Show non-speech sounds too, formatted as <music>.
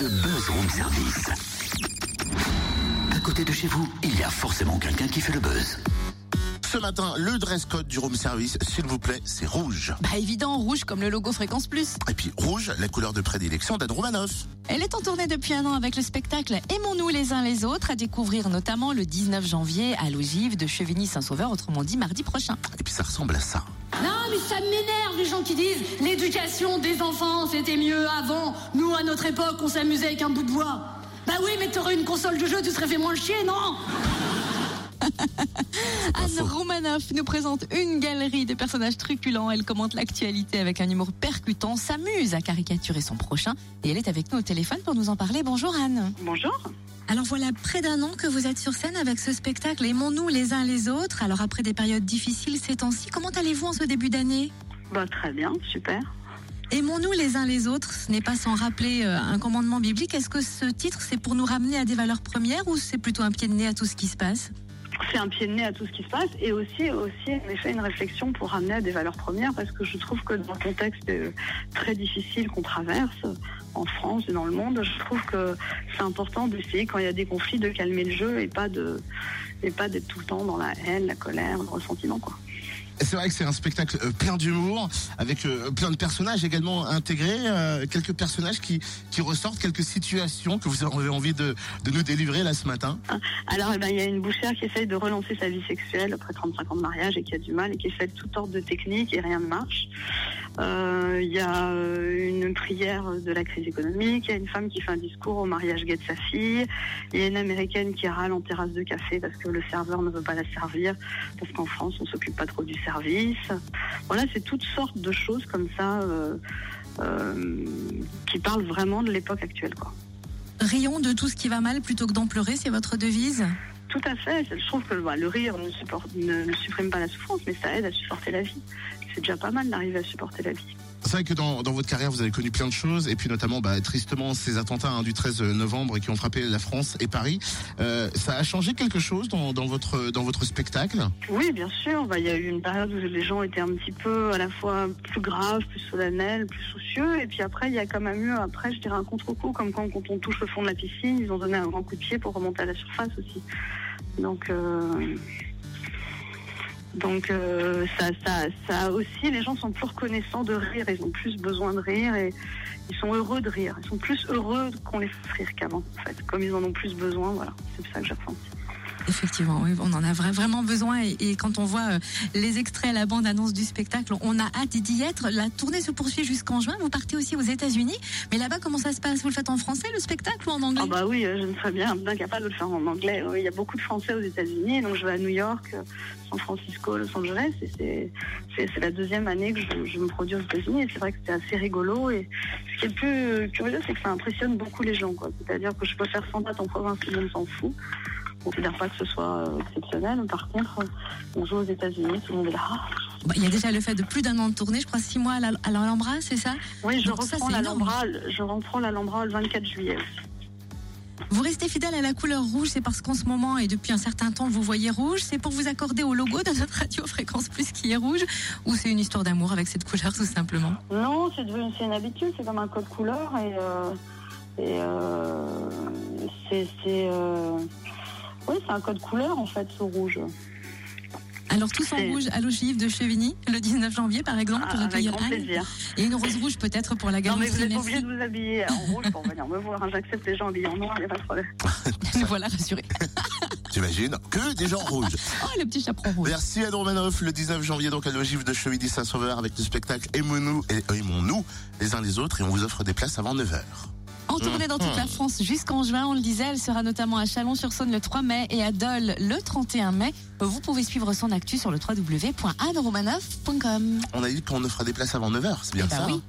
le buzz room service. À côté de chez vous, il y a forcément quelqu'un qui fait le buzz. Ce matin, le dress code du room service, s'il vous plaît, c'est rouge. Bah évident, rouge comme le logo Fréquence Plus. Et puis rouge, la couleur de prédilection d'Anne Romanoff. Elle est en tournée depuis un an avec le spectacle Aimons-nous les uns les autres, à découvrir notamment le 19 janvier à l'ogive de Chevigny-Saint-Sauveur, autrement dit mardi prochain. Et puis ça ressemble à ça. Non, mais ça m'énerve les gens qui disent l'éducation des enfants c'était mieux avant. Nous à notre époque on s'amusait avec un bout de bois. Bah oui, mais t'aurais une console de jeu, tu serais fait moins chier, non? <laughs> Anne Romanoff nous présente une galerie de personnages truculents. Elle commente l'actualité avec un humour percutant, s'amuse à caricaturer son prochain. Et elle est avec nous au téléphone pour nous en parler. Bonjour Anne. Bonjour. Alors voilà près d'un an que vous êtes sur scène avec ce spectacle Aimons-nous les uns les autres. Alors après des périodes difficiles ces temps-ci, comment allez-vous en ce début d'année? Bah très bien, super. Aimons-nous les uns les autres, ce n'est pas sans rappeler euh, un commandement biblique. Est-ce que ce titre, c'est pour nous ramener à des valeurs premières ou c'est plutôt un pied de nez à tout ce qui se passe? C'est un pied de nez à tout ce qui se passe et aussi, aussi en effet, une réflexion pour ramener à des valeurs premières parce que je trouve que dans le contexte euh, très difficile qu'on traverse en France et dans le monde, je trouve que c'est important d'essayer quand il y a des conflits de calmer le jeu et pas de et pas d'être tout le temps dans la haine, la colère, le ressentiment quoi. C'est vrai que c'est un spectacle euh, plein d'humour, avec euh, plein de personnages également intégrés, euh, quelques personnages qui, qui ressortent, quelques situations que vous avez envie de, nous délivrer là ce matin. Alors, eh ben, il y a une bouchère qui essaye de relancer sa vie sexuelle après 35 ans de mariage et qui a du mal et qui fait toutes sortes de techniques et rien ne marche. Euh, Il y a euh, une prière de la crise économique, il y a une femme qui fait un discours au mariage gay de sa fille, il y a une américaine qui râle en terrasse de café parce que le serveur ne veut pas la servir, parce qu'en France on s'occupe pas trop du service. Voilà, c'est toutes sortes de choses comme ça euh, qui parlent vraiment de l'époque actuelle. Quoi. De tout ce qui va mal plutôt que d'en pleurer, c'est votre devise? Tout à fait. Je trouve que bah, le rire ne, supporte- ne- ne supprime pas la souffrance, mais ça aide à supporter la vie. C'est déjà pas mal d'arriver à supporter la vie. C'est vrai que dans, votre carrière, vous avez connu plein de choses, et puis notamment, bah, tristement, ces attentats hein, du 13 novembre qui ont frappé la France et Paris. Euh, ça a changé quelque chose dans, dans, votre, dans votre spectacle? Oui, bien sûr. Bah, Il y a eu une période où les gens étaient un petit peu à la fois plus graves, plus solennels, plus soucieux. Et puis après, il y a quand même eu, après, je dirais, un contre-coup, comme quand, quand on touche le fond de la piscine, ils ont donné un grand coup de pied pour remonter à la surface aussi. Donc, euh, donc euh, ça, ça, ça aussi, les gens sont plus reconnaissants de rire. Ils ont plus besoin de rire et ils sont heureux de rire. Ils sont plus heureux qu'on les fasse rire qu'avant, en fait. Comme ils en ont plus besoin, voilà. C'est ça que j'ai ressenti. Effectivement, oui, on en a vra- vraiment besoin et, quand on voit euh, les extraits, la bande-annonce du spectacle, on a hâte d'y être. La tournée se poursuit jusqu'en juin. Vous partez aussi aux États-Unis, mais là-bas, comment ça se passe? Vous le faites en français le spectacle ou en anglais? Ah bah oui, euh, je ne serais bien, bien capable de le faire en anglais. Il y a beaucoup de Français aux États-Unis, donc je vais à New York, euh, San Francisco, Los Angeles, et c'est- la deuxième année que je, me produis aux États-Unis, et c'est vrai que c'est assez rigolo. Et ce qui est le plus curieux, c'est que ça impressionne beaucoup les gens. C'est-à-dire que je peux faire 100 dates en province, tout le monde s'en fout. Considère pas que ce soit euh, exceptionnel. Par contre, on joue aux États-Unis, tout le monde est là. Ah, Bah, Il y a déjà le fait de plus d'un an de tournée, je crois six mois à la- à l'Alhambra, c'est ça? Oui, je Donc reprends l'Alhambra, je reprends l'Alhambra le 24 juillet. Vous restez fidèle à la couleur rouge, c'est parce qu'en ce moment et depuis un certain temps vous voyez rouge, c'est pour vous accorder au logo de notre radio Fréquence Plus qui est rouge, ou c'est une histoire d'amour avec cette couleur tout simplement? Non, c'est devenu une habitude, c'est comme un code couleur et, euh, et euh, c'est oui, c'est un code couleur en fait ce rouge. Alors tous en rouge à l'ogive de Chevigny, le 19 janvier par exemple, pour Ah, avec accueillir grand Anne. plaisir. Et une rose rouge peut-être pour la Non galerie mais vous n'êtes pas obligé de vous habiller en rouge pour venir me voir. hein. J'accepte les gens habillés en noir, il n'y a pas de problème. Nous <laughs> voilà rassurés. <laughs> J'imagine que des gens rouges. Oh le petit chaperon rouge. Merci Anne Romanoff, le 19 janvier donc à l'ogive de Chevigny-Saint-Sauveur avec le spectacle Aimons-nous et aimons-nous les uns les autres et on vous offre des places avant 9h. En tournée dans toute la France jusqu'en juin, on le disait, elle sera notamment à Chalon-sur-Saône le 3 mai et à Dole le 31 mai. Vous pouvez suivre son actu sur le www.anneromanoff.com. On a dit qu'on offre des places avant 9h, c'est bien Eh ben ça oui.